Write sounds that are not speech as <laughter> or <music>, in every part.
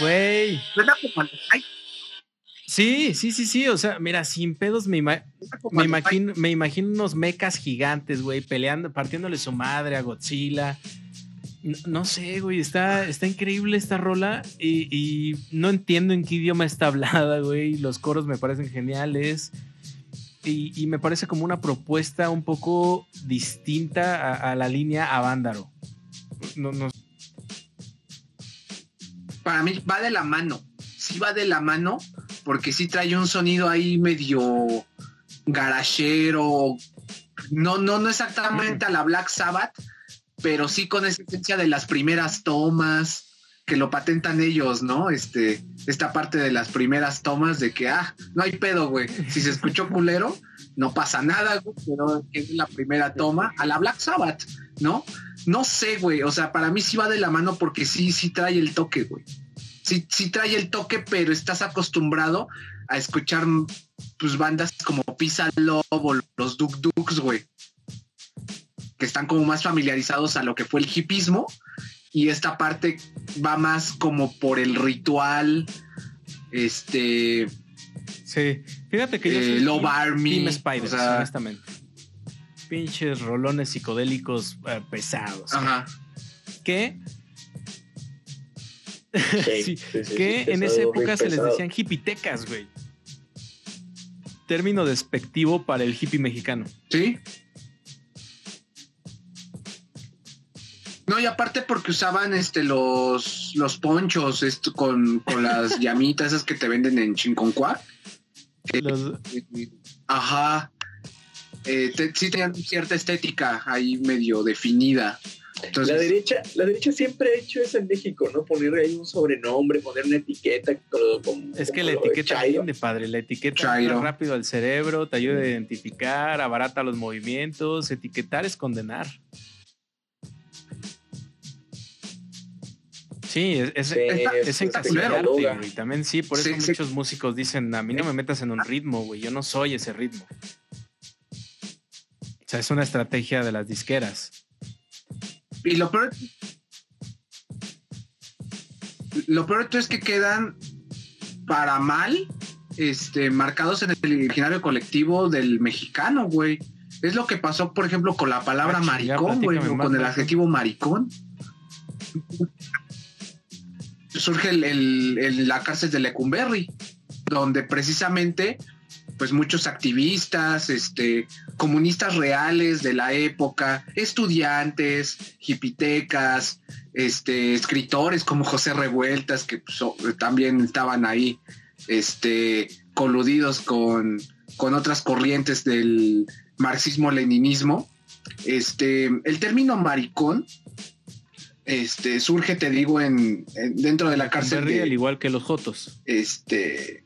Güey. Suena como Sí, sí, sí, sí. O sea, mira, sin pedos me, ima- me imagino, me imagino unos mecas gigantes, güey, peleando, partiéndole su madre a Godzilla. No, no sé, güey, está, está increíble esta rola y, y no entiendo en qué idioma está hablada, güey. Los coros me parecen geniales y, y me parece como una propuesta un poco distinta a, a la línea Avándaro. No, no, para mí va de la mano. Sí va de la mano, porque sí trae un sonido ahí medio garachero. No, no, no exactamente a la Black Sabbath, pero sí con esa esencia de las primeras tomas que lo patentan ellos, ¿no? Este, esta parte de las primeras tomas de que, ah, no hay pedo, güey. Si se escuchó culero, no pasa nada, güey, pero es la primera toma a la Black Sabbath, ¿no? No sé, güey. O sea, para mí sí va de la mano porque sí, sí trae el toque, güey. Sí, sí trae el toque, pero estás acostumbrado a escuchar pues bandas como Pisa Love o los Duk Duks, güey. Que están como más familiarizados a lo que fue el hipismo. Y esta parte va más como por el ritual. Este. Sí, fíjate que yo eh, soy Love Army. Team Spiders, o sea, honestamente. Pinches rolones psicodélicos eh, pesados. ajá. Que, Sí, <laughs> Sí, que sí, en esa época se les decían hipitecas, güey. Término despectivo para el hippie mexicano. Sí. No, y aparte porque usaban este los, los ponchos esto, con, con las <laughs> llamitas esas que te venden en Chinconcuá. Los- Ajá. Eh, te- sí tenían cierta estética ahí medio definida. Entonces, La derecha, la derecha siempre ha hecho eso en México, ¿no? Poner ahí un sobrenombre, poner una etiqueta. con- con- es que como la etiqueta de padre. La etiqueta rápido al cerebro, te ayuda a identificar, abarata los movimientos. Etiquetar es condenar. Sí, es, es, Sí, es es- encasillarte, güey. También sí, por eso Sí, sí. muchos músicos dicen, a mí no me metas en un ritmo, güey, yo no soy ese ritmo. O sea, es una estrategia de las disqueras. y lo peor. Lo peor es que quedan para mal este, marcados en el imaginario colectivo del mexicano, güey. Es lo que pasó, por ejemplo, con la palabra Ah, maricón, güey, o con el adjetivo maricón. Surge el- el- el- la cárcel de Lecumberri, donde precisamente, pues muchos activistas, este, comunistas reales de la época, estudiantes, hipitecas, este, escritores como José Revueltas, que pues, también estaban ahí, este, coludidos con, con otras corrientes del marxismo-leninismo. Este, el término maricón, este, surge, te digo, en, en- dentro de la cárcel de, al igual que los Jotos. este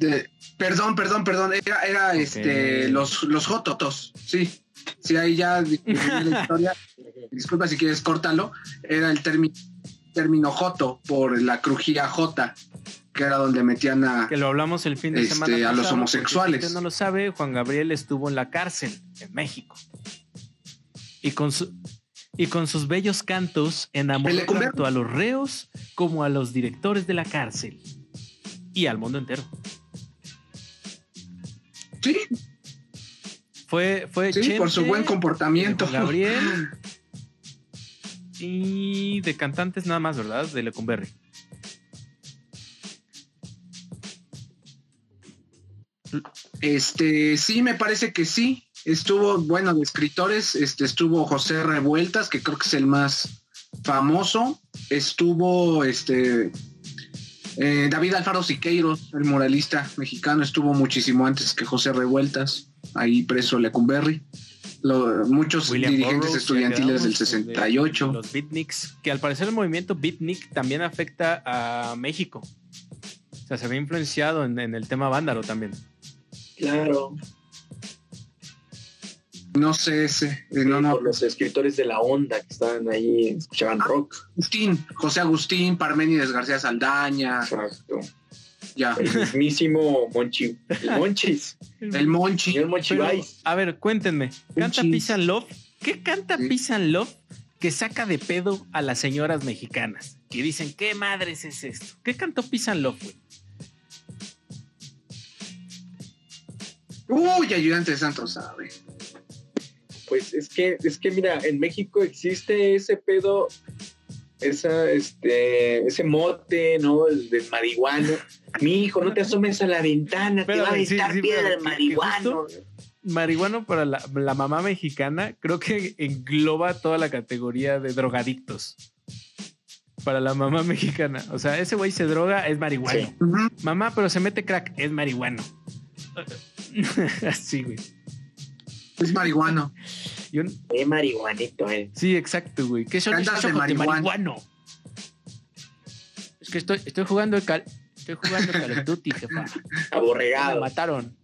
de- perdón, perdón, perdón, era, era este los, los jototos, sí. Sí, ahí ya la <laughs> historia. Disculpa si quieres córtalo. Era el término término joto por la crujía J, que era donde metían a Que lo hablamos el fin de Este, semana. a los homosexuales. Si usted no lo sabe, Juan Gabriel estuvo en la cárcel en México. Y con, su- y con sus bellos cantos enamoró tanto a los reos como a los directores de la cárcel. Y al mundo entero. Sí, Fue, fue sí, por su buen comportamiento. Gabriel. Y de cantantes nada más, ¿verdad? De Lecumberri. Este, sí, me parece que sí. Estuvo, bueno, de escritores, este, estuvo José Revueltas, que creo que es el más famoso. Estuvo, este, eh, David Alfaro Siqueiros, el moralista mexicano, estuvo muchísimo antes que José Revueltas, ahí preso Lecumberri. Lo- muchos William dirigentes Burroughs, estudiantiles del quedamos, el de 68. Los beatniks, que al parecer el movimiento beatnik también afecta a México. O sea, se ve influenciado en, en el tema vándaro también. Claro. No sé ese, eh, Sí, no, no. Por los escritores de la onda que estaban ahí, escuchaban rock. Agustín, José Agustín, Parménides García Saldaña, Exacto. ya. El mismísimo Monchi. El Monchis. El Monchi. Señor Monchi Pero, Vice. a ver, cuéntenme. ¿Canta. Peace and Love? ¿Qué canta Sí. Peace and Love que saca de pedo a las señoras mexicanas, que dicen, ¿qué madres es esto? ¿Qué cantó Peace and Love, güey? Uy, ayudante de Santos, sabe. Pues es que, es que mira, en México existe ese pedo, esa, este, ese mote, ¿no? El del marihuano. Mi hijo, no te asomes a la ventana, te va a sí, aventar sí, piedra pero marihuano. Marihuano para la, la mamá mexicana, creo que engloba toda la categoría de drogadictos. Para la mamá mexicana. O sea, ese güey se droga, es marihuano. Sí. Mamá, pero se mete crack, es marihuano. <laughs> Así, güey. Es marihuano. Y un- Qué marihuanito, eh. Sí, exacto, güey. ¿Qué son Cantas de de marihuano? Es que estoy, estoy jugando el cal, estoy jugando Call of Duty, jefa. Me Aborregado. mataron.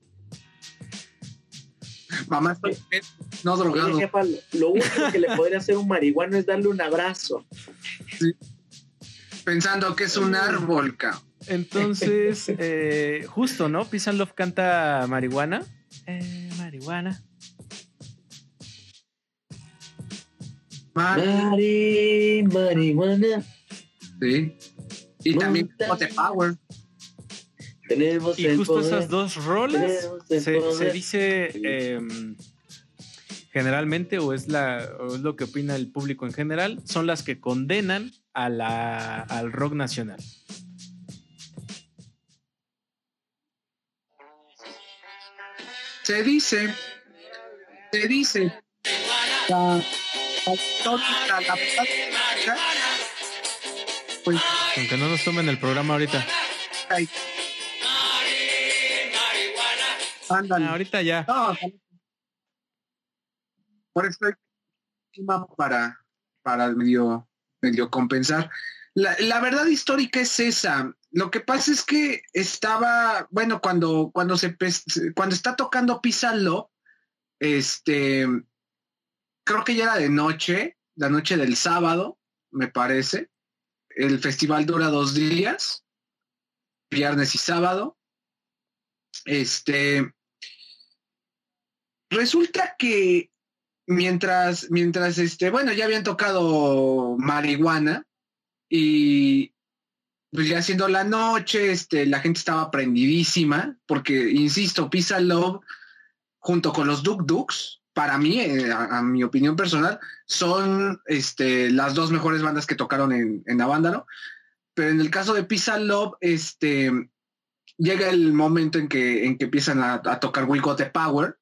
Mamá, estoy no Oye, drogado. jefa, lo, único que le podría hacer un marihuano es darle un abrazo. Pensando que es un árbol, cabrón. Entonces, eh, justo, ¿no? And Love canta marihuana. Eh, marihuana. Mari, marihuana. Sí. Y también Power. Tenemos Y el justo poder. esas dos rolas el se, dice eh, generalmente, o es, la, o es lo que opina el público en general, son las que condenan a la, al rock nacional. Se dice, se dice. La, Aunque no nos tomen el programa ahorita. Ándale. Ah, ahorita ya. No, por eso para, para medio, medio compensar. La, la verdad histórica es esa. Lo que pasa es que estaba, bueno, cuando, cuando se cuando está tocando Písalo, este creo que ya era de noche, la noche del sábado, me parece. El festival dura dos días, viernes y sábado. Este, resulta que mientras, mientras este, bueno, ya habían tocado marihuana y pues ya siendo la noche, este, la gente estaba prendidísima, porque, insisto, Pizza Love, junto con los Duk Duks, para mí, eh, a, mi opinión personal, son este, las dos mejores bandas que tocaron en, en Avándaro. Pero en el caso de Pizza Love, este, llega el momento en que, en empiezan a, a tocar We Got the Power.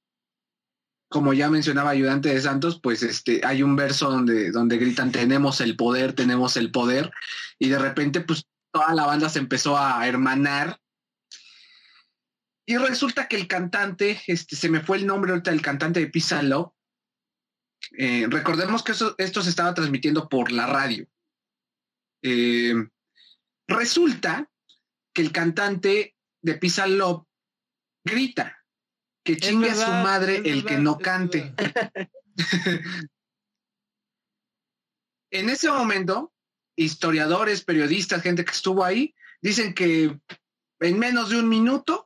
Como ya mencionaba Ayudante de Santos, pues este, hay un verso donde, donde gritan tenemos el poder, tenemos el poder. Y de repente, pues toda la banda se empezó a hermanar. Y resulta que el cantante, este, se me fue el nombre ahorita del cantante de Pizza Love. Eh, recordemos que eso- esto se estaba transmitiendo por la radio. Eh, resulta que el cantante de Pizza Love grita que chingue a su madre el verdad, que no cante. <laughs> En ese momento, historiadores, periodistas, gente que estuvo ahí, dicen que en menos de un minuto,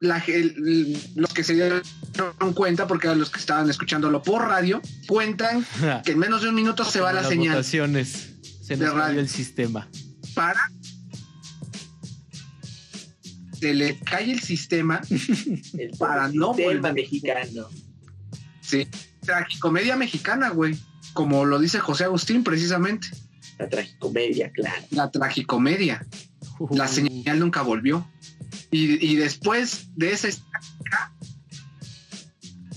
la ge- el- los que se dieron cuenta, porque eran los que estaban escuchándolo por radio, cuentan <laughs> que en menos de un minuto se va la las señal votaciones. Se de nos cayó radio. el sistema. para se le cae el sistema, <laughs> El Para no sistema volver. mexicano. sí, tragicomedia mexicana, güey, como lo dice José Agustín precisamente, La tragicomedia, claro. la tragicomedia. La señal nunca volvió. Y, y después de esa estática,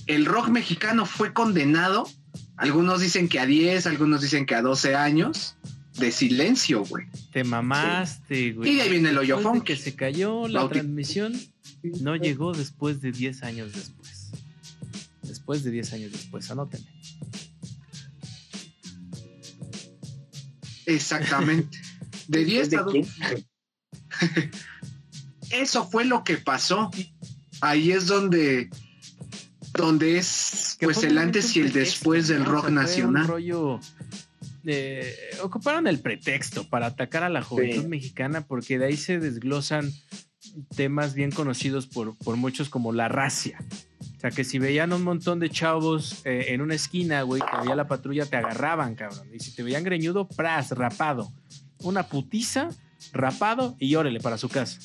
el rock mexicano fue condenado. Algunos dicen que a 10, algunos dicen que a 12 años de silencio, güey. Te mamaste, güey. Y de ahí viene el hoyo Después de que se cayó la Bauti- transmisión, no llegó después de 10 años después. Después de 10 años después, anótenme. Exactamente. <laughs> De 10 ¿De a <laughs> 12. Eso fue lo que pasó. Ahí es donde, donde es pues el antes y el pretexto, después del ¿no? O rock sea, nacional. Un rollo. eh, ocuparon el pretexto para atacar a la juventud Sí. mexicana porque de ahí se desglosan temas bien conocidos por, por muchos como la racia. sea, que si veían un montón de chavos eh, en una esquina, güey, que había la patrulla, te agarraban, cabrón. Y si te veían greñudo, pras, rapado. Una putiza, rapado y órale para su casa.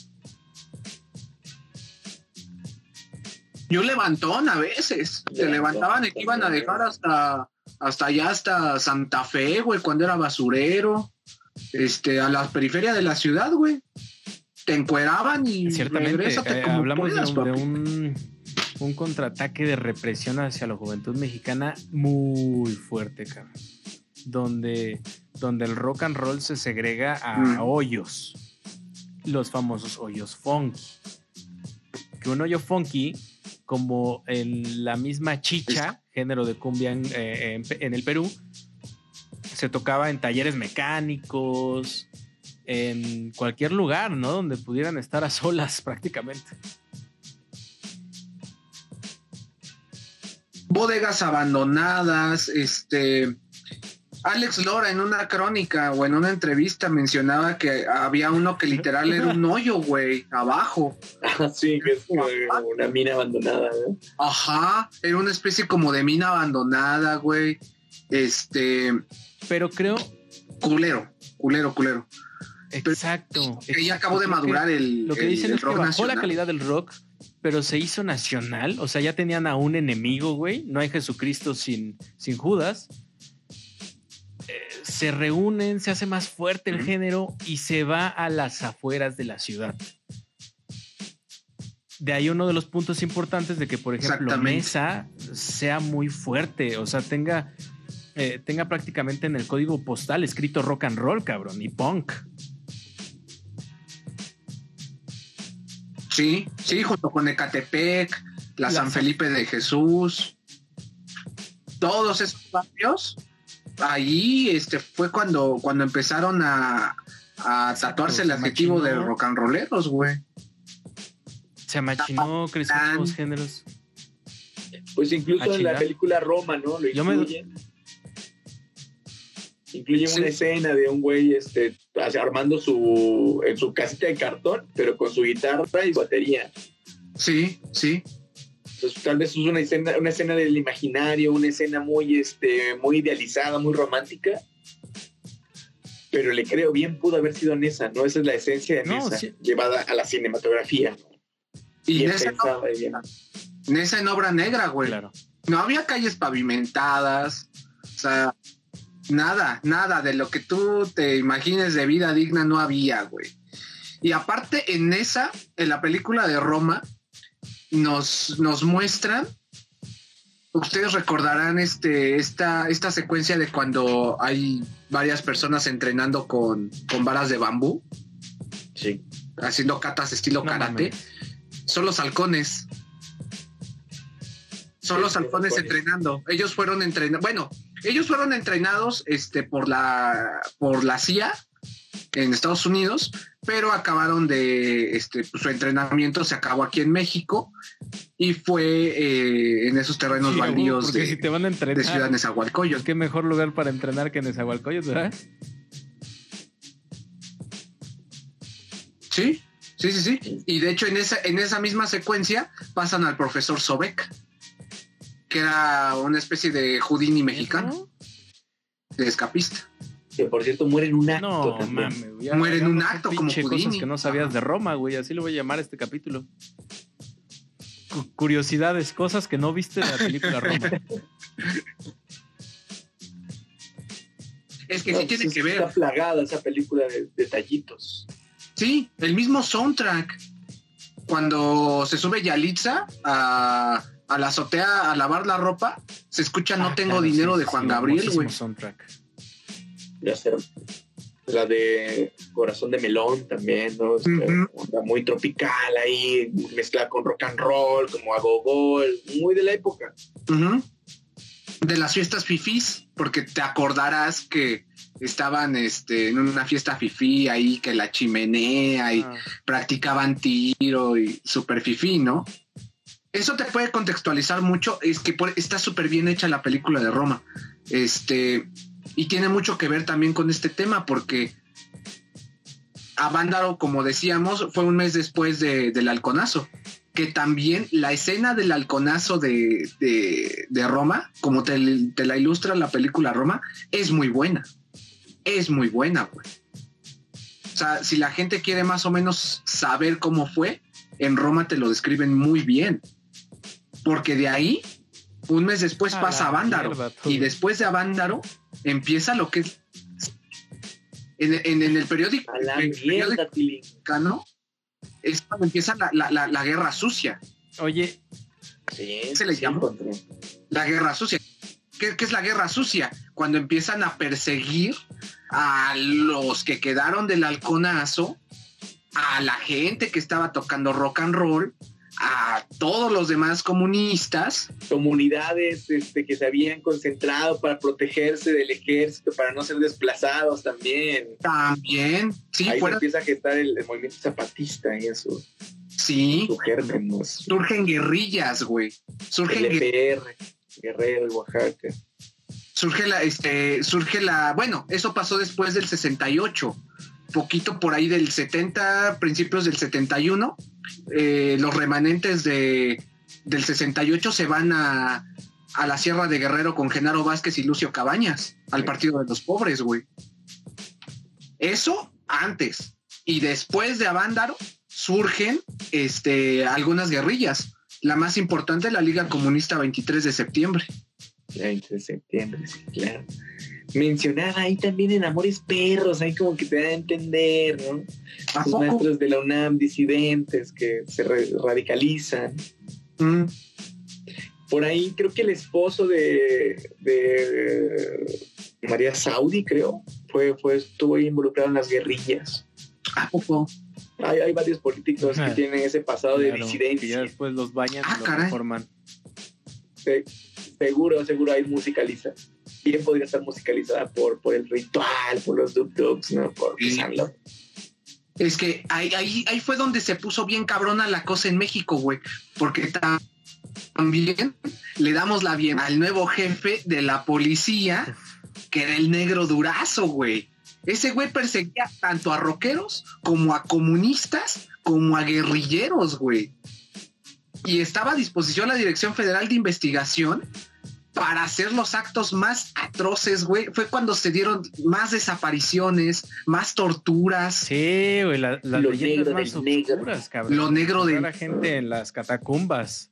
Yo levantón a veces. Se levantaban y que iban a dejar hasta, hasta allá, hasta Santa Fe, güey, cuando era basurero. Este, a la periferia de la ciudad, güey. Te encueraban y Ciertamente, eh, como hablamos de un- un, un contraataque de represión hacia la juventud mexicana muy fuerte, cabrón. Donde, donde el rock and roll se segrega a Mm. hoyos. Los famosos hoyos funky. Que un hoyo funky, como en la misma chicha, género de cumbia en, eh, en en el Perú, se tocaba en talleres mecánicos, en cualquier lugar, ¿no? Donde pudieran estar a solas <laughs> prácticamente. bodegas abandonadas, este Alex Lora en una crónica o en una entrevista mencionaba que había uno que literal era un hoyo, güey, abajo. <laughs> Sí, que es como una mina abandonada, ¿no? Ajá, era una especie como de mina abandonada, güey. Este, Pero creo, culero, culero, culero. exacto. Que ya acabó de que madurar el, Lo que el- dicen el es que bajó la calidad del rock, pero se hizo nacional. O sea, ya tenían a un enemigo, güey. No hay Jesucristo sin, sin Judas. Se reúnen, se hace más fuerte el género y se va a las afueras de la ciudad. De ahí uno de los puntos importantes de que, por ejemplo. Mesa sea muy fuerte, o sea, tenga, eh, tenga prácticamente en el código postal escrito rock and roll, cabrón, y punk. Sí, sí, junto con Ecatepec, la La San San- Felipe de Jesús, todos esos barrios, ahí este, fue cuando, cuando empezaron a, a tatuarse el adjetivo de machinó. rock and rolleros, güey. Se amachinó, creció Tan- nuevos géneros. Pues incluso en la película Roma, ¿no? Lo Yo me- incluyen. Incluyen Sí. una escena de un güey este, armando su, en su casita de cartón, pero con su guitarra y su batería. Sí, sí. Tal vez es una escena, una escena del imaginario, una escena muy, este, muy idealizada, muy romántica. Pero le creo, bien pudo haber sido Nessa, ¿no? Esa es la esencia de No, Nessa, sí. llevada a la cinematografía. ¿no? Y Nessa, bien. Nessa en obra negra, güey. Claro. No había calles pavimentadas, o sea, nada, nada de lo que tú te imagines de vida digna no había, güey. Y aparte en esa, en la película de Roma, nos, nos muestran, ustedes recordarán este, esta, esta secuencia de cuando hay varias personas entrenando con, con varas de bambú, Sí. haciendo catas estilo No karate. Son los halcones. Son Sí, los halcones. entrenando. Ellos fueron entrenados. Bueno, ellos fueron entrenados este, por, la, por la CIA en Estados Unidos, pero acabaron de. Este, pues, su entrenamiento se acabó aquí en México y fue eh, en esos terrenos Sí, baldíos de, si te van a de Ciudad entrenar, Nezahualcóyotl. qué mejor lugar para entrenar que Nezahualcóyotl, ¿verdad? Sí, sí, sí, sí. Y de hecho, en esa, en esa misma secuencia pasan al profesor Sobek, que era una especie de Houdini mexicano, de escapista. Que por cierto muere en un acto. No, también. mames. Muere en un hagamos acto como pinche cosas que no sabías de Roma, güey. Así lo voy a llamar a este capítulo. Cu- curiosidades, cosas que no viste de la película Roma. Es que No, sí tiene que ver. Está plagada esa película de detallitos. Sí, el mismo soundtrack. Cuando se sube Yalitza a, a la azotea a lavar la ropa, se escucha No Ah, tengo claro, dinero sí, de Juan sí, Gabriel, güey. soundtrack. Ya sé. La de Corazón de Melón también, ¿no? Este, muy tropical ahí, mezclada con rock and roll, como a gogol, muy de la época. De las fiestas fifís, porque te acordarás que estaban este, en una fiesta fifí ahí, que la chimenea y Ah, practicaban tiro y super fifí, ¿no? Eso te puede contextualizar mucho, es que por- está súper bien hecha la película de Roma. Este, y tiene mucho que ver también con este tema, porque Avándaro, como decíamos, fue un mes después de- del halconazo, que también la escena del halconazo de, de, Roma, como te, te, la ilustra la película Roma, es muy buena. Es muy buena, güey. O sea, si la gente quiere más o menos saber cómo fue, en Roma te lo describen muy bien. Porque de ahí, un mes después pasa a Vándaro. y después de Avándaro, empieza lo que es. En, el periódico. A la mierda, es cuando empieza la, guerra sucia. Oye, se le llama la guerra sucia. ¿Qué, es la guerra sucia? Cuando empiezan a perseguir a los que quedaron del halconazo, a la gente que estaba tocando rock and roll, a todos los demás comunistas. Comunidades este, que se habían concentrado para protegerse del ejército, para no ser desplazados también. También, sí. Ahí empieza a gestar el, movimiento zapatista y eso. Sí. Surgen guerrillas, güey. Surgen LPR, Guerrero, Oaxaca. Surge la, este, surge la, bueno, eso pasó después del 68 poquito por ahí del 70, principios del 71, eh, los remanentes de, del 68 se van a, a la Sierra de Guerrero con Genaro Vázquez y Lucio Cabañas, al Partido de los Pobres, güey. Eso antes. Y después de Avándaro surgen este, algunas guerrillas. La más importante, la Liga Comunista 23 de septiembre. 20 de septiembre, sí, claro mencionar ahí también en Amores Perros, ahí como que te da a entender, ¿no? Los maestros de la UNAM, disidentes que se radicalizan. Mm. Por ahí creo que el esposo de, María Saudi, creo, fue, fue, estuvo involucrado en las guerrillas. ¿A poco? Hay, hay varios políticos que tienen ese pasado de disidencia. Y después los bañan y ah, los forman. seguro, seguro hay musicaliza bien podría estar musicalizada por, por el ritual, por los Duk Duks, ¿no? Por Es que ahí, ahí, ahí fue donde se puso bien cabrona la cosa en México, güey. Porque también le damos la bien al nuevo jefe de la policía, que era el negro durazo, güey. Ese güey perseguía tanto a rockeros como a comunistas como a guerrilleros, güey. Y estaba a disposición la Dirección Federal de Investigación para hacer los actos más atroces, güey, fue cuando se dieron más desapariciones, más torturas. Sí, güey, la, las lo negro más oscuras, cabrón. Lo negro de la gente en las catacumbas.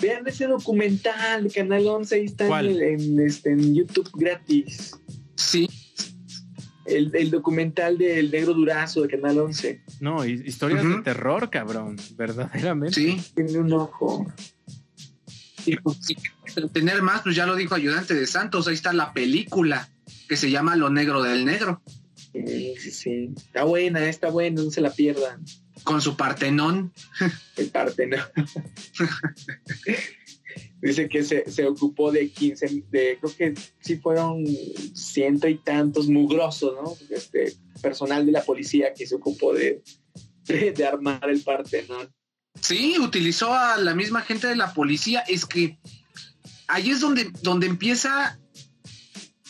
Vean ese documental, Canal 11, ahí está en, este, en YouTube gratis. Sí. El, el, documental del Negro Durazo de Canal 11. No, historias de terror, cabrón, <laughs> verdaderamente. Sí. Tiene un ojo. Y pues, tener más, pues ya lo dijo Ayudante de Santos, ahí está la película que se llama Lo Negro del Negro. Sí, sí, sí. Está buena, está buena, no se la pierdan. Con su Partenón. <laughs> El Partenón. <laughs> Dice que se, se, ocupó de 15, de, creo que sí fueron ciento y tantos mugrosos, ¿no? Este personal de la policía que se ocupó de, de armar el Partenón. Sí, utilizó a la misma gente de la policía. Es que ahí es donde, donde empieza,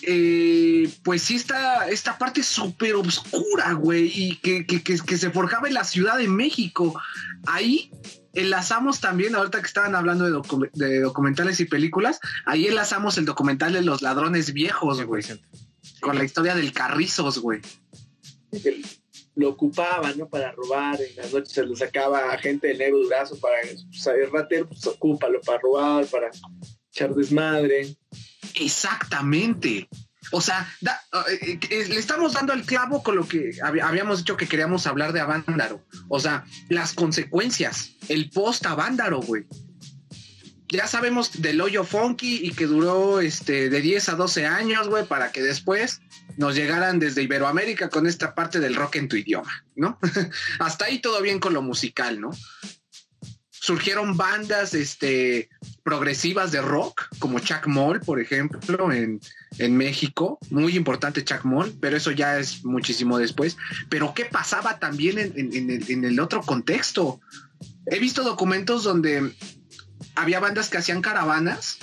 eh, pues sí, esta, esta parte súper oscura, güey, y que, que, se forjaba en la Ciudad de México. Ahí enlazamos también, ahorita que estaban hablando de, de documentales y películas, ahí enlazamos el documental de los ladrones viejos, güey. Con la historia del Carrizos, güey lo ocupaban, ¿no? Para robar, en las noches se lo sacaba a gente del negro durazo para saber ratero, pues ocúpalo para robar, para echar desmadre. Exactamente. O sea, eh, eh, le estamos dando el clavo con lo que habíamos dicho que queríamos hablar de Avándaro. O sea, las consecuencias, el post Avándaro, güey. Ya sabemos del hoyo funky y que duró este, de 10 a 12 años, güey, para que después nos llegaran desde Iberoamérica con esta parte del rock en tu idioma, ¿no? <laughs> Hasta ahí todo bien con lo musical, ¿no? Surgieron bandas este, progresivas de rock, como Chuck Moll, por ejemplo, en, México. Muy importante Chuck Moll, pero eso ya es muchísimo después. Pero ¿qué pasaba también en, el, otro contexto? He visto documentos donde había bandas que hacían caravanas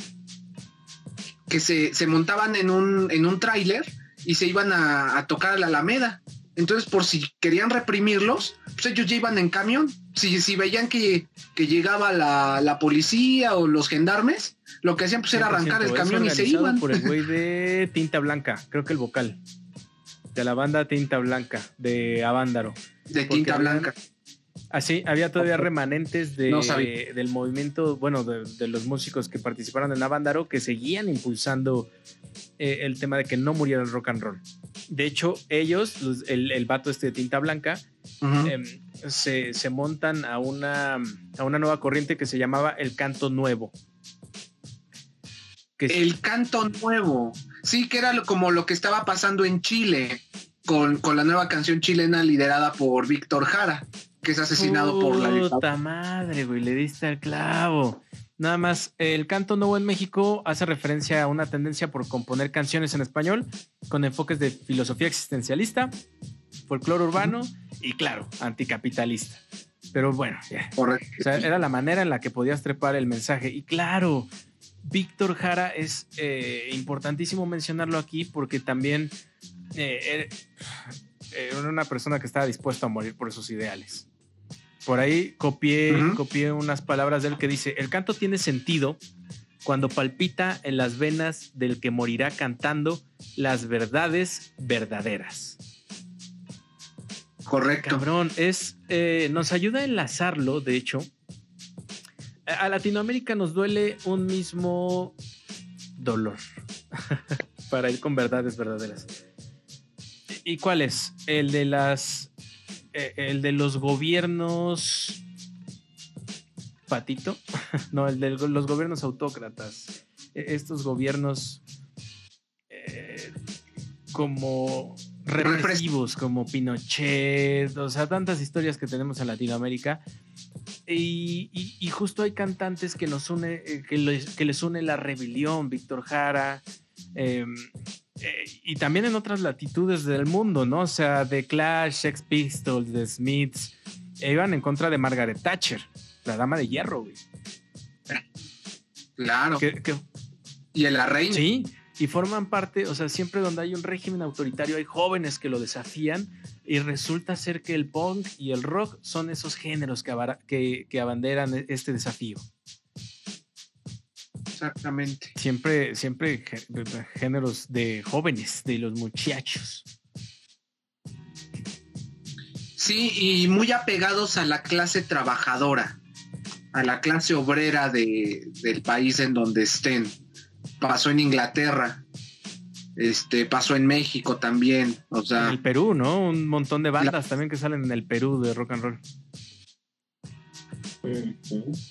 que se, se montaban en un, en un tráiler y se iban a, tocar a la Alameda. Entonces, por si querían reprimirlos, pues ellos ya iban en camión. Si, si veían que, que llegaba la, la policía o los gendarmes, lo que hacían pues era arrancar el 100%, camión y se iban. Por el güey <laughs> de Tinta Blanca, creo que el vocal. De la banda Tinta Blanca, de Avándaro. De tinta blanca. Así, había todavía remanentes de, No del movimiento, bueno, de, de los músicos que participaron en Avándaro que seguían impulsando eh, el tema de que no muriera el rock and roll. De hecho, ellos, los- el, el vato este de Tinta Blanca, em, se, se montan a una, a una nueva corriente que se llamaba el canto nuevo. Que es- El canto nuevo. Sí, que era lo- como lo que estaba pasando en Chile con, con la nueva canción chilena liderada por Víctor Jara, que es asesinado por la dictadura. Puta madre, güey, le diste al clavo. Nada más, el canto nuevo en México hace referencia a una tendencia por componer canciones en español con enfoques de filosofía existencialista, folclore urbano y, claro, anticapitalista. Pero bueno, ya. Correcto. O sea, era la manera en la que podías trepar el mensaje. Y claro, Víctor Jara es eh, importantísimo mencionarlo aquí porque también eh, era- era una persona que estaba dispuesta a morir por sus ideales. Por ahí copié, copié unas palabras de él que dice, el canto tiene sentido cuando palpita en las venas del que morirá cantando las verdades verdaderas. Correcto. Cabrón, es, eh, nos ayuda a enlazarlo, de hecho. A a Latinoamérica nos duele un mismo dolor <laughs> para ir con verdades verdaderas. ¿Y cuál es? El de las, eh, el de los gobiernos patito, <laughs> no, el de los gobiernos autócratas. E- Estos gobiernos eh, como represivos, como Pinochet, o sea, tantas historias que tenemos en Latinoamérica. Y, justo hay cantantes que nos une, eh, que les, que les une la rebelión, Víctor Jara, eh, eh, y también en otras latitudes del mundo, ¿no? O sea, de Clash, Sex Pistols, de Smiths, e iban en contra de Margaret Thatcher, la dama de hierro, güey. Claro. Y en la reina. Sí, y forman parte, o sea, siempre donde hay un régimen autoritario hay jóvenes que lo desafían y resulta ser que el punk y el rock son esos géneros que, que, que abanderan este desafío. Exactamente. Siempre, siempre gé- géneros de jóvenes, de los muchachos. Sí, y muy apegados a la clase trabajadora, a la clase obrera de, del país en donde estén. Pasó en Inglaterra, este, pasó en México también, o En sea, el Perú, ¿no? Un montón de bandas también que salen en el Perú de rock and roll.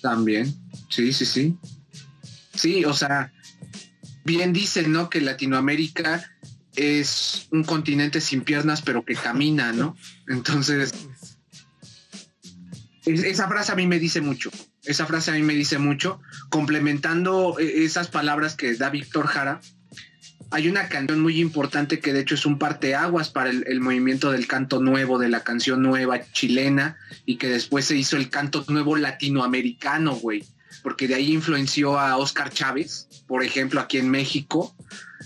También, sí, sí, sí. Sí, o sea, bien dicen, ¿no? Que Latinoamérica es un continente sin piernas, pero que camina, ¿no? Entonces, Es- esa frase a mí me dice mucho. Esa frase a mí me dice mucho. Complementando eh, esas palabras que da Víctor Jara, hay una canción muy importante que de hecho es un parteaguas para el movimiento del canto nuevo, de la canción nueva chilena, y que después se hizo el canto nuevo latinoamericano, güey. Porque de ahí influenció a Oscar Chávez, por ejemplo, aquí en México,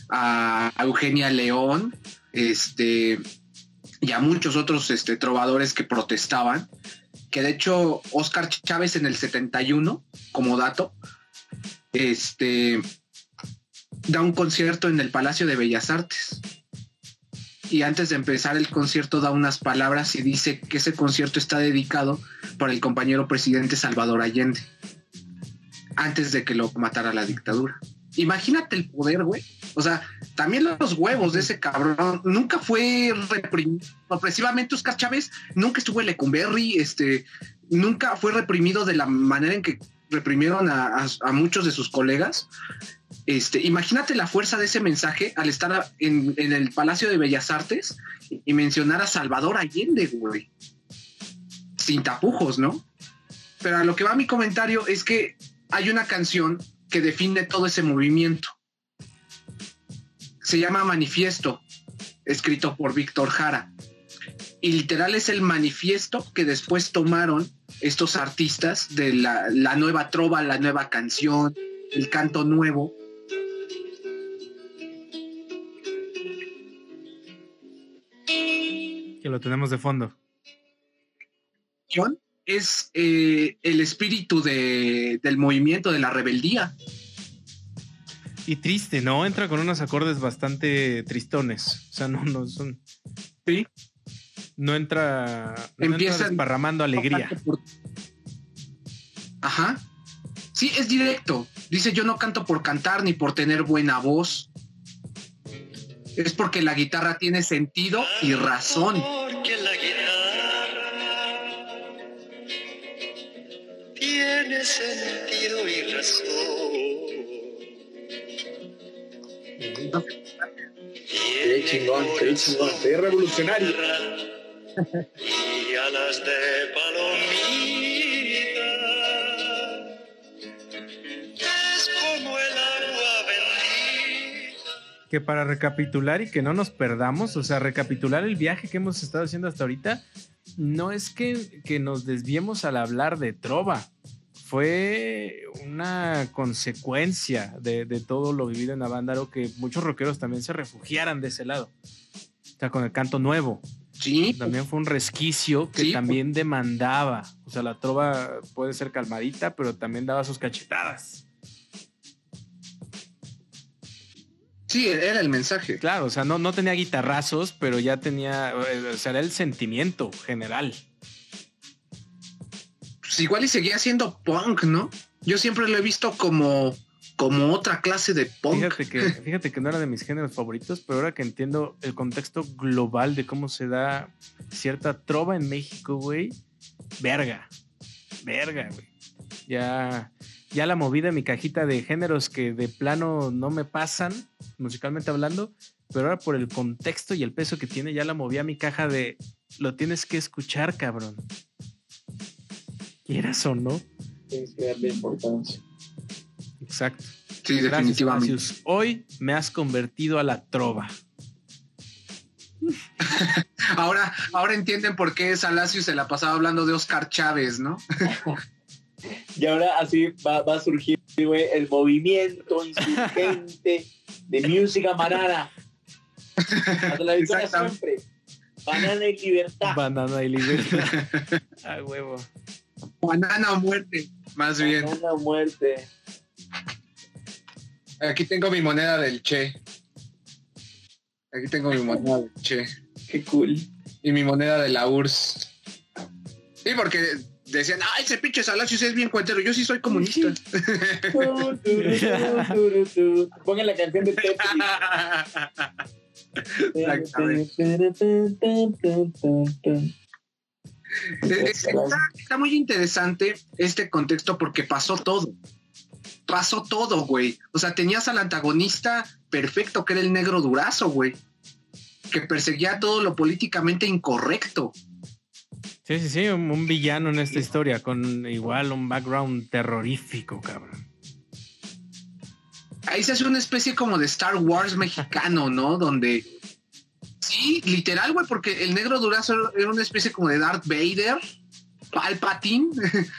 a Eugenia León, este, y a muchos otros este, trovadores que protestaban que de hecho Oscar Chávez en el 71, como dato, este, da un concierto en el Palacio de Bellas Artes. Y antes de empezar el concierto da unas palabras y dice que ese concierto está dedicado para el compañero presidente Salvador Allende, antes de que lo matara la dictadura. Imagínate el poder, güey. O sea, también los huevos de ese cabrón. Nunca fue reprimido. Opresivamente Oscar Chávez nunca estuvo en Lecumberri, este, nunca fue reprimido de la manera en que reprimieron a, muchos de sus colegas. Este, imagínate la fuerza de ese mensaje al estar en, en el Palacio de Bellas Artes y mencionar a Salvador Allende, güey. Sin tapujos, ¿no? Pero a lo que va mi comentario es que hay una canción que define todo ese movimiento. Se llama Manifiesto, escrito por Víctor Jara. Y literal es el manifiesto que después tomaron estos artistas de la, la nueva trova, la nueva canción, el canto nuevo. Que lo tenemos de fondo. canción es eh, el espíritu de, del movimiento, de la rebeldía. Y triste, ¿no? Entra con unos acordes bastante tristones. O sea, no, no son. Sí. No entra. No Empieza- entra desparramando alegría. Ajá. Sí, es directo. Dice, yo no canto por cantar ni por tener buena voz. Es porque la guitarra tiene sentido y razón. Tiene sentido y razón. Qué chingón, qué chingón. Qué revolucionario. Y alas de palomita. Es como el agua bendita. Que para recapitular y que no nos perdamos, o sea, recapitular el viaje que hemos estado haciendo hasta ahorita, no es que, que nos desviemos al hablar de trova. Fue una consecuencia de, de todo lo vivido en Avándaro que muchos rockeros también se refugiaran de ese lado. O sea, con el canto nuevo. Sí, También fue un resquicio que Sí, también demandaba. O sea, la trova puede ser calmadita, pero también daba sus cachetadas. sí, era el mensaje. Claro, o sea, no, no tenía guitarrazos, pero ya tenía, o sea, era el sentimiento general. Pues igual y seguía siendo punk, ¿no? Yo siempre lo he visto como, como otra clase de punk. Fíjate que, <laughs> fíjate que no era de mis géneros favoritos, pero ahora que entiendo el contexto global de cómo se da cierta trova en México, güey, verga, verga, güey. Ya, ya la moví de mi cajita de géneros que de plano no me pasan, musicalmente hablando, pero ahora por el contexto y el peso que tiene, ya la moví a mi caja de lo tienes que escuchar, cabrón. Quieras o no. Tienes que darle importancia. Exacto. Sí, Gracias, definitivamente. Palacios. Hoy me has convertido a la trova. <laughs> Ahora, ahora entienden por qué Salacio se la pasaba hablando de Oscar Chávez, ¿no? <laughs> Y ahora así va, va a surgir, güey, el movimiento insurgente de música. Hasta la victoria siempre. Banana y libertad. Banana y libertad. <laughs> A huevo. Banana o muerte, más bien. Banana o muerte. Aquí tengo mi moneda del Che. Aquí tengo mi moneda del Che. Qué cool. Y mi moneda de la URSS. Sí, porque decían, ay, ese pinche Salacio es bien cuentero. Yo sí soy comunista. <laughs> Pongan la canción de. Eh, <laughs> Está, está muy interesante este contexto porque pasó todo. Pasó todo, güey. O sea, tenías al antagonista perfecto, que era el negro durazo, güey. Que perseguía todo lo políticamente incorrecto. Sí, sí, sí, un, un villano en esta historia con igual un background terrorífico, cabrón. Ahí se hace una especie como de Star Wars mexicano, ¿no? Donde. Literal, güey, porque el negro durazo era una especie como de Darth Vader, Palpatine. <laughs>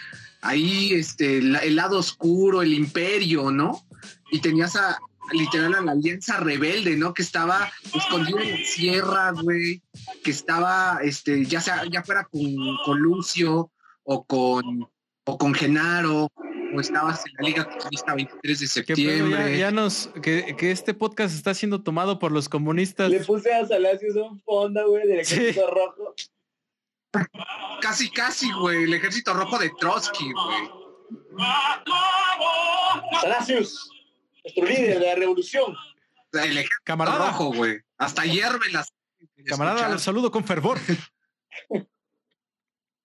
Ahí, este, el lado oscuro, el imperio, ¿no? Y tenías a literal a la alianza rebelde, ¿no? Que estaba escondida en la sierra, güey. Que estaba, este, ya sea, ya fuera con, con Lucio o con, o con Genaro, o estabas en la Liga Comunista 23 de septiembre. Ya, ya nos. Que, que este podcast está siendo tomado por los comunistas. Le puse a Salacios un fondo, güey, del ejército rojo. Casi, casi, güey. El ejército rojo de Trotsky, güey. Salacios, nuestro líder de la revolución. El ejército Camarada, rojo, güey. Hasta hierve las. camarada, los saludo con fervor.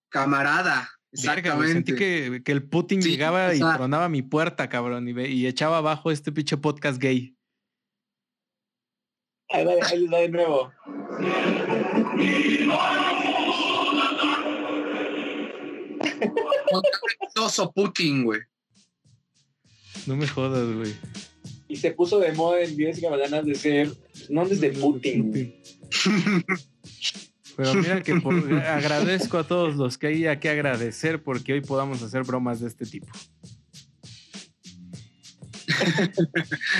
Camarada. Verga, güey, Sentí Exactamente. que, que el Putin Sí, llegaba y tronaba mi puerta, cabrón, y, echaba abajo este pinche podcast gay. Ahí va, ahí va de nuevo. Putin, güey. No me jodas, güey. Y se puso de moda en videos y camaradas de ser nombres de Putin. <laughs> Pero mira que por- <laughs> agradezco a todos los que hay que agradecer porque hoy podamos hacer bromas de este tipo.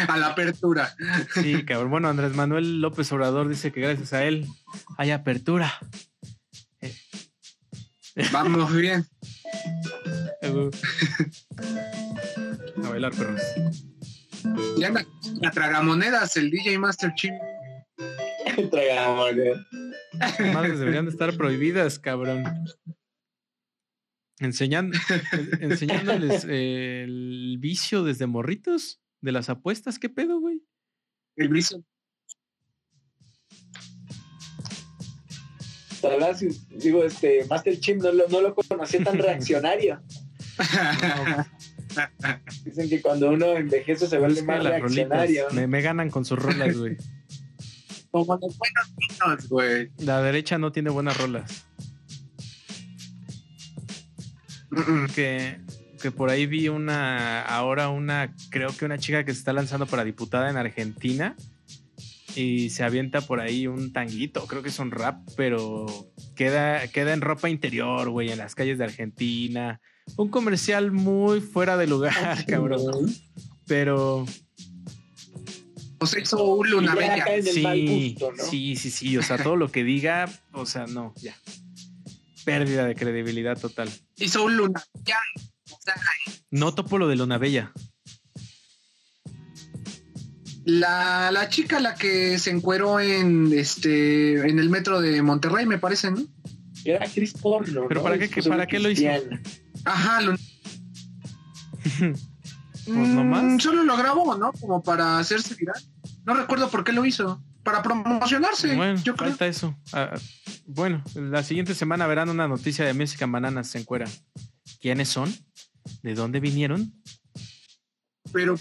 A la apertura. Sí, cabrón. Bueno, Andrés Manuel López Obrador dice que gracias a él hay apertura. Eh, Vamos bien. A bailar, perros. Ya anda a tragamonedas el DJ Master Chief. <laughs> Tragamos, güey. Madres deberían de estar prohibidas, cabrón. Enseñando, <laughs> enseñándoles eh, el vicio desde morritos de las apuestas. ¿Qué pedo, güey? El viso. La verdad, sí, digo, este, Master Chim no lo, no lo conocía tan <laughs> reaccionario. No, <laughs> Dicen que cuando uno envejece se vuelve más reaccionario. ¿no? me, me ganan con sus rolas, güey. Como los buenos niños, güey. La derecha no tiene buenas rolas. Que, que por ahí vi una, ahora una, creo que una chica que se está lanzando para diputada en Argentina y se avienta por ahí un tanguito, creo que es un rap, pero queda, queda en ropa interior, güey, en las calles de Argentina. Un comercial muy fuera de lugar, <laughs> cabrón. Pero O se hizo un luna bella. sí, gusto, ¿no? sí, sí, sí, o sea, todo lo que diga, o sea, no, ya. Pérdida de credibilidad total. Hizo un luna bella. O sea, No topo lo de Luna Bella. la, la chica la que se encueró en este en el metro de Monterrey, me parece, ¿no? Era Chris Porno. ¿Pero ¿no? para qué- para qué lo hizo? Ajá, lo, <laughs> Pues nomás. Mm, solo lo grabó, ¿no? Como para hacerse viral. No recuerdo por qué lo hizo. Para promocionarse, bueno, yo creo. falta eso. Ah, bueno, la siguiente semana verán una noticia de Music and Bananas en cuera. ¿Quiénes son? ¿De dónde vinieron? Pero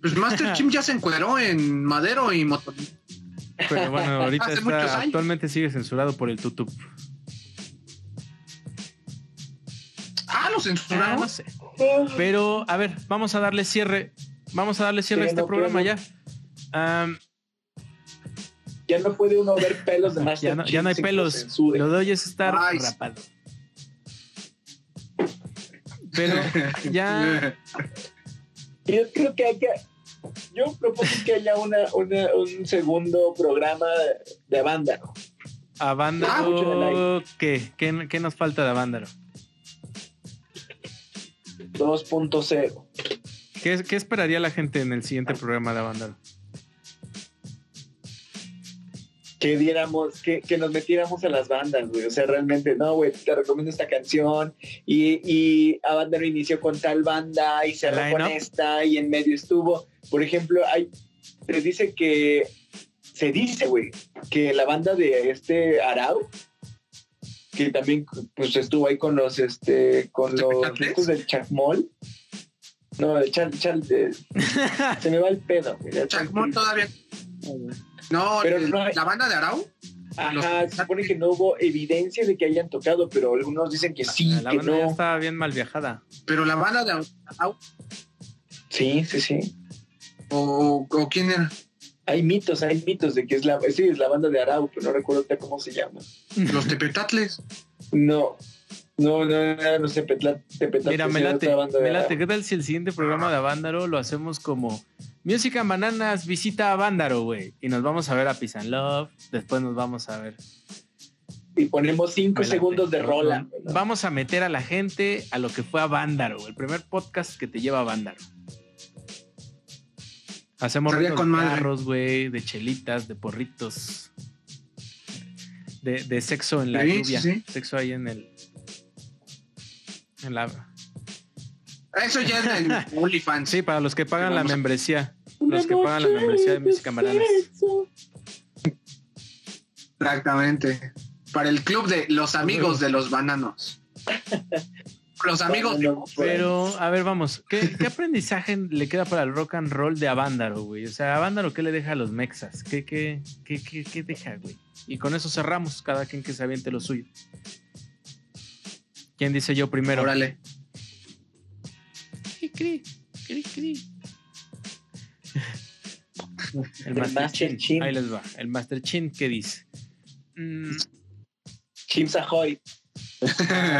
pues Master Chim ya se encueró en Madero y Motor. Pero bueno, <laughs> ahorita está, actualmente sigue censurado por el YouTube. Ah, lo Ah, censuraron. no sé. Pero, a ver, vamos a darle cierre. Vamos a darle cierre Sí, a este no, programa ya. Ya no puede uno ver pelos de Master <laughs> ya, no, Chief ya no hay pelos. Lo de hoy es estar Ay, rapado. Pero <laughs> ya Yo creo que hay que. Yo propongo que haya una, una- un segundo programa de Avándaro. a Ah, ¿qué? ¿qué? ¿Qué nos falta de Vándaro? 2.0. ¿Qué, ¿Qué esperaría la gente en el siguiente programa de Vándaro? Que diéramos, que, que nos metiéramos a las bandas, güey. O sea, realmente, no, güey, te recomiendo esta canción. Y, y Avándaro inició con tal banda y cerró con esta y en medio estuvo. Por ejemplo, hay. Se dice que. Se dice, güey, que la banda de este Arau, que también pues estuvo ahí con los este con ¿Los discos del Chacmol. No, el Chal, Chal, de- <laughs> se me va el pedo. güey, Chacmol todavía. No, Pero el- no- la banda de Arau. Ajá, se supone que no hubo evidencia de que hayan tocado, pero algunos dicen que sí, la que banda ya no. estaba bien mal viajada. Pero la banda de Arau. Sí, sí, sí. O, o quién era. Hay mitos, hay mitos de que es la, sí, es la banda de Arau, pero no recuerdo cómo se llama. Los Tepetatles. No, no, no, no, Petla- Tepetatles Mira, me late, me. ¿Qué tal si el siguiente programa de Avándaro lo hacemos como Music and Bananas visita a Avándaro, güey? Y nos vamos a ver a Peace and Love. Después nos vamos a ver. Y ponemos cinco Me late. segundos de rola. ¿no? Vamos a meter a la gente a lo que fue a Vándaro, el primer podcast que te lleva a Vándaro. Hacemos ruidos con de madre. carros, güey, de chelitas, de porritos. De, de sexo en la Sí, lluvia. sí. Sexo ahí en el. En la. Eso ya es del <laughs> OnlyFans. Sí, para los que pagan la membresía. Los que pagan la membresía de Bananas. sexo. Exactamente. Para el club de los amigos de los bananos. Los amigos de pues, Pero, a ver, vamos. ¿Qué, qué aprendizaje le queda para el rock and roll de Avándaro, güey? O sea, Avándaro, ¿qué le deja a los mexas? ¿Qué, qué, qué, qué, qué deja, güey? Y con eso cerramos, cada quien que se aviente lo suyo. ¿Quién dice yo primero? Órale. Cri, cri, cri, cri. <laughs> El El Master, Master Chin. Chin. Ahí les va. El Master Chin, ¿qué dice? Mm, <laughs> Chims Ahoy.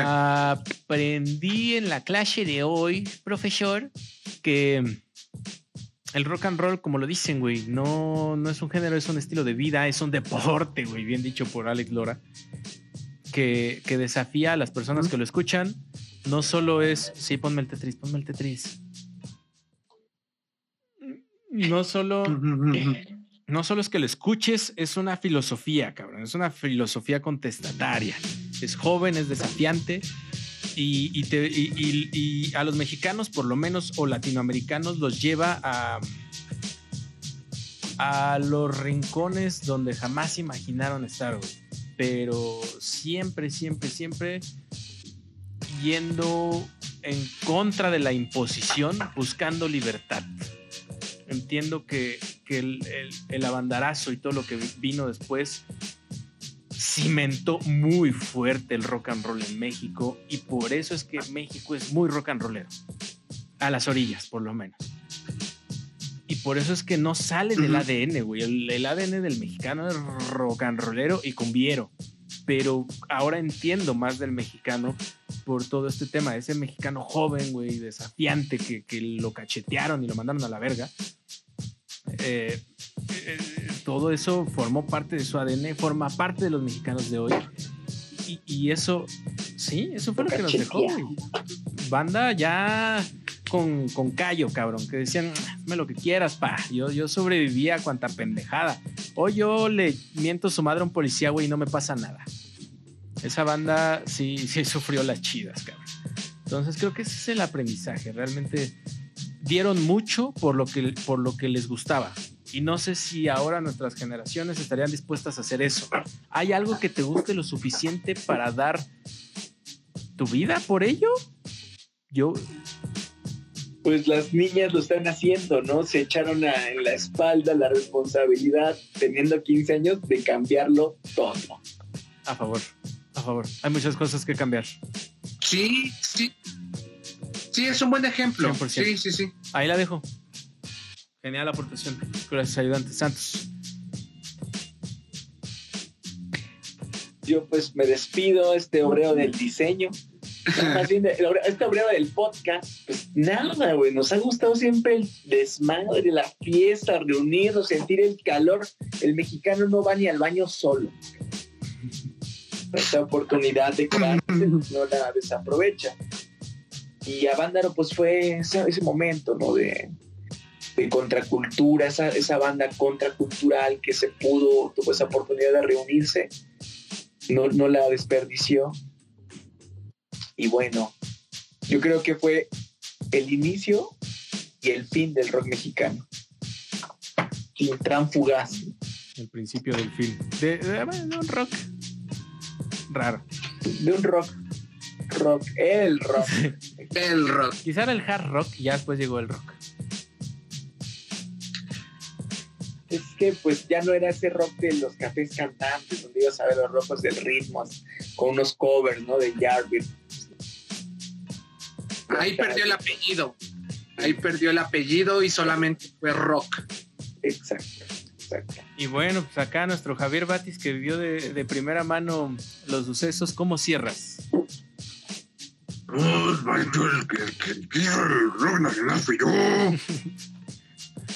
aprendí en la clase de hoy, profesor, que el rock and roll, como lo dicen, güey, no, no es un género, es un estilo de vida, es un deporte, güey, bien dicho por Alex Lora. que, que desafía a las personas que lo escuchan. No solo es, sí, ponme el Tetris, ponme el Tetris. No solo, <laughs> no solo es que lo escuches, es una filosofía, cabrón. Es una filosofía contestataria. Es joven, es desafiante. Y, a los mexicanos, por lo menos, o latinoamericanos, los lleva a, a los rincones donde jamás imaginaron estar. Pero siempre, siempre, siempre yendo en contra de la imposición, buscando libertad. Entiendo que, que el, el- el abandarazo y todo lo que vino después cimentó muy fuerte el rock and roll en México y por eso es que México es muy rock and rollero. A las orillas, por lo menos. Y por eso es que no sale del. ADN, güey. El, el ADN del mexicano es rock and rollero y cumbiero. Pero ahora entiendo más del mexicano por todo este tema. Ese mexicano joven, güey, desafiante, que, que lo cachetearon y lo mandaron a la verga. Eh, eh, todo eso formó parte de su ADN, forma parte de los mexicanos de hoy. Y, y eso, sí, eso fue lo que nos dejó, güey. Banda ya con, con callo, cabrón, que decían, hazme lo que quieras, pa. Yo, yo sobrevivía a cuanta pendejada. Hoy yo le miento su madre a un policía, güey, y no me pasa nada. Esa banda sí, sí sufrió las chidas, cabrón. Entonces creo que ese es el aprendizaje. Realmente dieron mucho por lo que, por lo que les gustaba. Y no sé si ahora nuestras generaciones estarían dispuestas a hacer eso. ¿Hay algo que te guste lo suficiente para dar tu vida por ello? Yo, Pues las niñas lo están haciendo, ¿no? Se echaron a- en la espalda la responsabilidad, teniendo 15 años, de cambiarlo todo. a favor, a favor. Hay muchas cosas que cambiar. Sí, sí. Sí, es un buen ejemplo. 100%. Sí, sí, sí. Ahí la dejo. Genial aportación. Gracias, ayudante Santos. Yo pues me despido, este obreo del diseño. Este obreo del podcast, pues nada, güey. Nos ha gustado siempre el desmadre, la fiesta, reunirnos, sentir el calor. El mexicano no va ni al baño solo. Esta oportunidad de quedarse no la desaprovecha. Y a Vándaro, pues fue ese, ese momento, ¿no? De, de contracultura, esa, esa banda contracultural que se pudo, tuvo esa oportunidad de reunirse no, no la desperdició. Y bueno, yo creo que fue el inicio y el fin del rock mexicano. Intran fugaz. El principio del. De, de- de un rock raro. De un rock. Rock. El rock. <laughs> El rock. Quizá era el hard rock y ya después llegó el rock. Es que pues ya no era ese rock de los cafés cantantes, donde ibas a ver los rojos del ritmo, con unos covers, ¿no? De Jarvis. Ahí perdió el apellido. Ahí perdió el apellido y solamente fue rock. Exacto, exacto. Y bueno, pues acá nuestro Javier Batis que vivió de, de primera mano los sucesos, ¿cómo cierras? el que, el que- el que <laughs>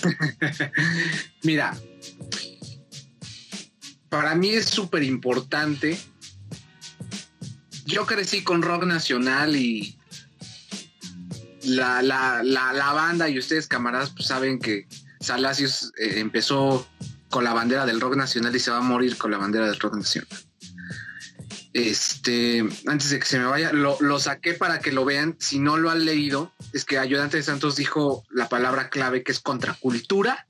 <laughs> Mira, para mí es súper importante. Yo crecí con rock nacional y la, la, la, banda y ustedes camaradas pues saben que Salacios eh, empezó con la bandera del rock nacional y se va a morir con la bandera del rock nacional. Este, antes de que se me vaya, lo, lo saqué para que lo vean. Si no lo han leído, es que Ayudante de Santos dijo la palabra clave que es contracultura.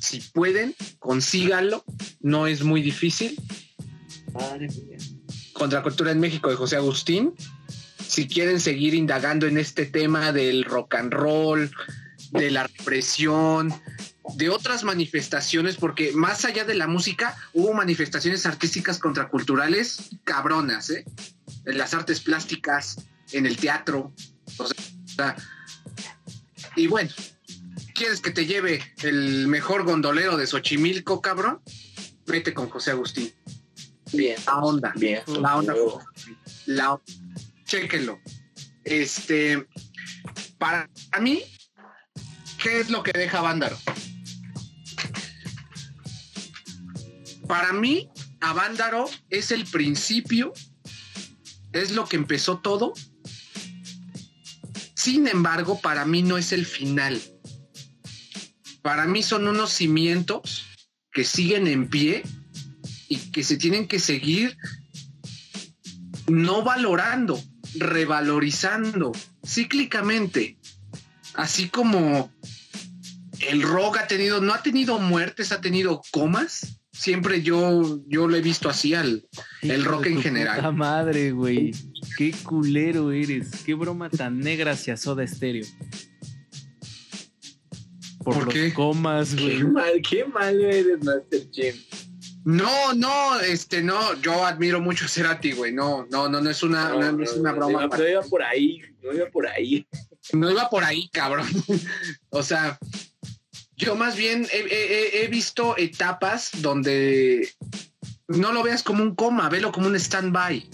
Si pueden, consíganlo. No es muy difícil. Madre mía. Contracultura en México de José Agustín. Si quieren seguir indagando en este tema del rock and roll, de la represión, de otras manifestaciones, porque más allá de la música, hubo manifestaciones artísticas contraculturales cabronas, ¿eh? En las artes plásticas, en el teatro. O sea, y bueno, ¿quieres que te lleve el mejor gondolero de Xochimilco, cabrón? Vete con José Agustín. Bien, La onda. bien. La onda. La, chéquenlo. Este, para mí, ¿qué es lo que deja Vándaro? Para mí, Avándaro es el principio, es lo que empezó todo. Sin embargo, para mí no es el final. Para mí son unos cimientos que siguen en pie y que se tienen que seguir no valorando, revalorizando cíclicamente. Así como el rock ha tenido, no ha tenido muertes, ha tenido comas. Siempre yo, yo lo he visto así al el rock en general. puta madre, güey. Qué culero eres. Qué broma tan negra hacia Soda Stereo. Por, ¿Por los qué? comas, Qué güey. mal, qué malo eres, Master Jim. No, no, este, no, yo admiro mucho a Cerati, güey. No, no, no, no es una, no, no es una broma. No, no iba por ahí, no iba por ahí. No iba por ahí, cabrón. <laughs> o sea, yo más bien he, visto etapas donde no lo veas como un coma, velo como un stand-by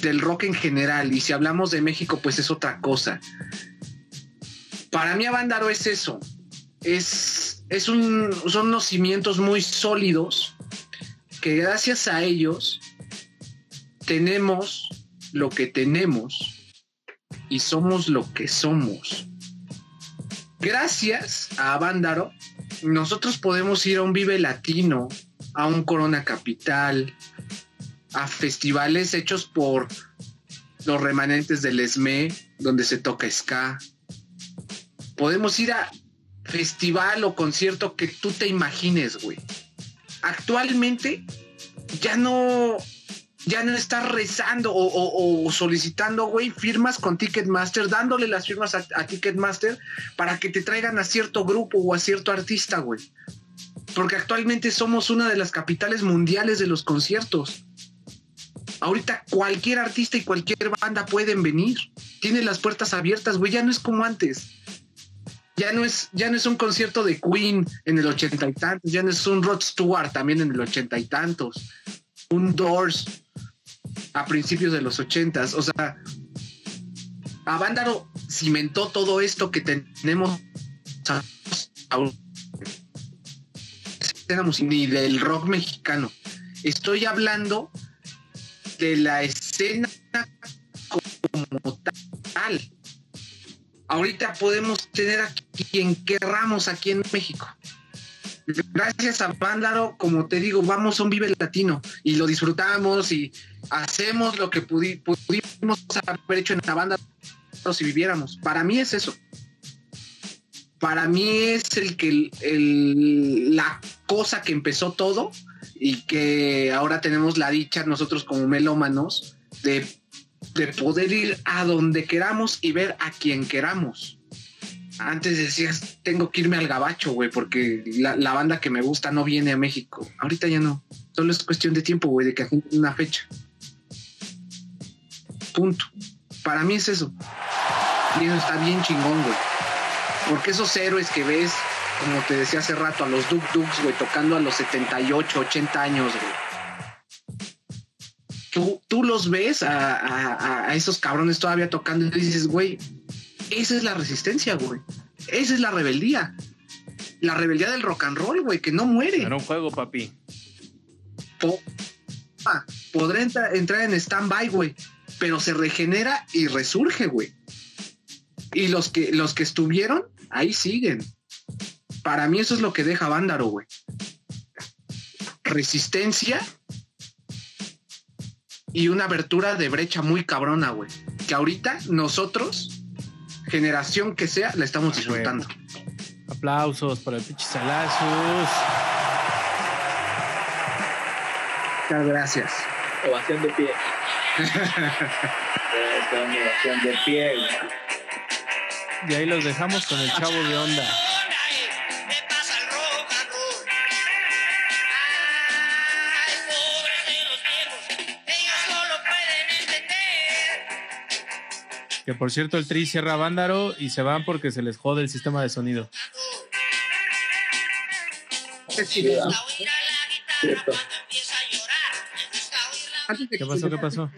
del rock en general. Y si hablamos de México, pues es otra cosa. Para mí, Avándaro es eso. Es, es un, son unos cimientos muy sólidos que gracias a ellos tenemos lo que tenemos y somos lo que somos. Gracias a Avándaro, nosotros podemos ir a un Vive Latino, a un Corona Capital, a festivales hechos por los remanentes del ESME, donde se toca ska. Podemos ir a festival o concierto que tú te imagines, güey. Actualmente ya no ya no estás rezando o, solicitando, güey, firmas con Ticketmaster, dándole las firmas a, a Ticketmaster para que te traigan a cierto grupo o a cierto artista, güey. Porque actualmente somos una de las capitales mundiales de los conciertos. Ahorita cualquier artista y cualquier banda pueden venir. Tiene las puertas abiertas, güey. Ya no es como antes. Ya no es, ya no es un concierto de Queen en el ochenta y tantos. Ya no es un Rod Stewart también en el ochenta y tantos. Un Doors a principios de los ochentas. O sea, Avándaro cimentó todo esto que tenemos ni del rock mexicano. Estoy hablando de la escena como tal. Ahorita podemos tener a quien querramos aquí en México. Gracias a Vándaro, como te digo, vamos a un Vive Latino y lo disfrutamos y hacemos lo que pudi- pudimos haber hecho en la banda si viviéramos. Para mí es eso. Para mí es el que la cosa que empezó todo y que ahora tenemos la dicha nosotros como melómanos de poder ir a donde queramos y ver a quien queramos. Antes decías, tengo que irme al gabacho, güey, porque la, la banda que me gusta no viene a México. Ahorita ya no. Solo es cuestión de tiempo, güey, de que agenden una fecha. Punto. Para mí es eso. Y eso está bien chingón, güey. Porque esos héroes que ves, como te decía hace rato, a los Duk Duks, güey, tocando a los 78, 80 años, güey. Tú, tú los ves a, a- a esos cabrones todavía tocando y dices, güey, esa es la resistencia, güey. Esa es la rebeldía. La rebeldía del rock and roll, güey, que no muere. Era un juego, papi. Po- ah, podrá entra- entrar en stand-by, güey, pero se regenera y resurge, güey. Y los que, los que estuvieron, ahí siguen. Para mí eso es lo que deja Vándaro, güey. Resistencia y una abertura de brecha muy cabrona, güey. Que ahorita nosotros, generación que sea, la estamos disfrutando. Aplausos para el pinche Salazos. Muchas gracias. Ovación de pie. Esta ovación de pie. Y ahí los dejamos con el chavo de onda. Que por cierto, el Tri cierra Vándaro y se van porque se les jode el sistema de sonido. ¿Qué pasó? ¿Qué pasó?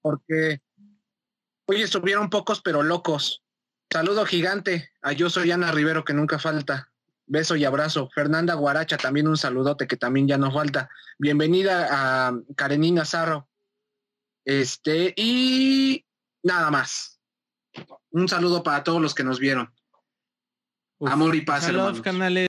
porque hoy estuvieron pocos pero locos. Saludo gigante a Yo soy Ana Rivero que nunca falta. Beso y abrazo. Fernanda Guaracha, también un saludote que también ya nos falta. Bienvenida a Karenina Zarro. Este, y nada más. Un saludo para todos los que nos vieron. Uf. Amor y paz, hermanos. canales.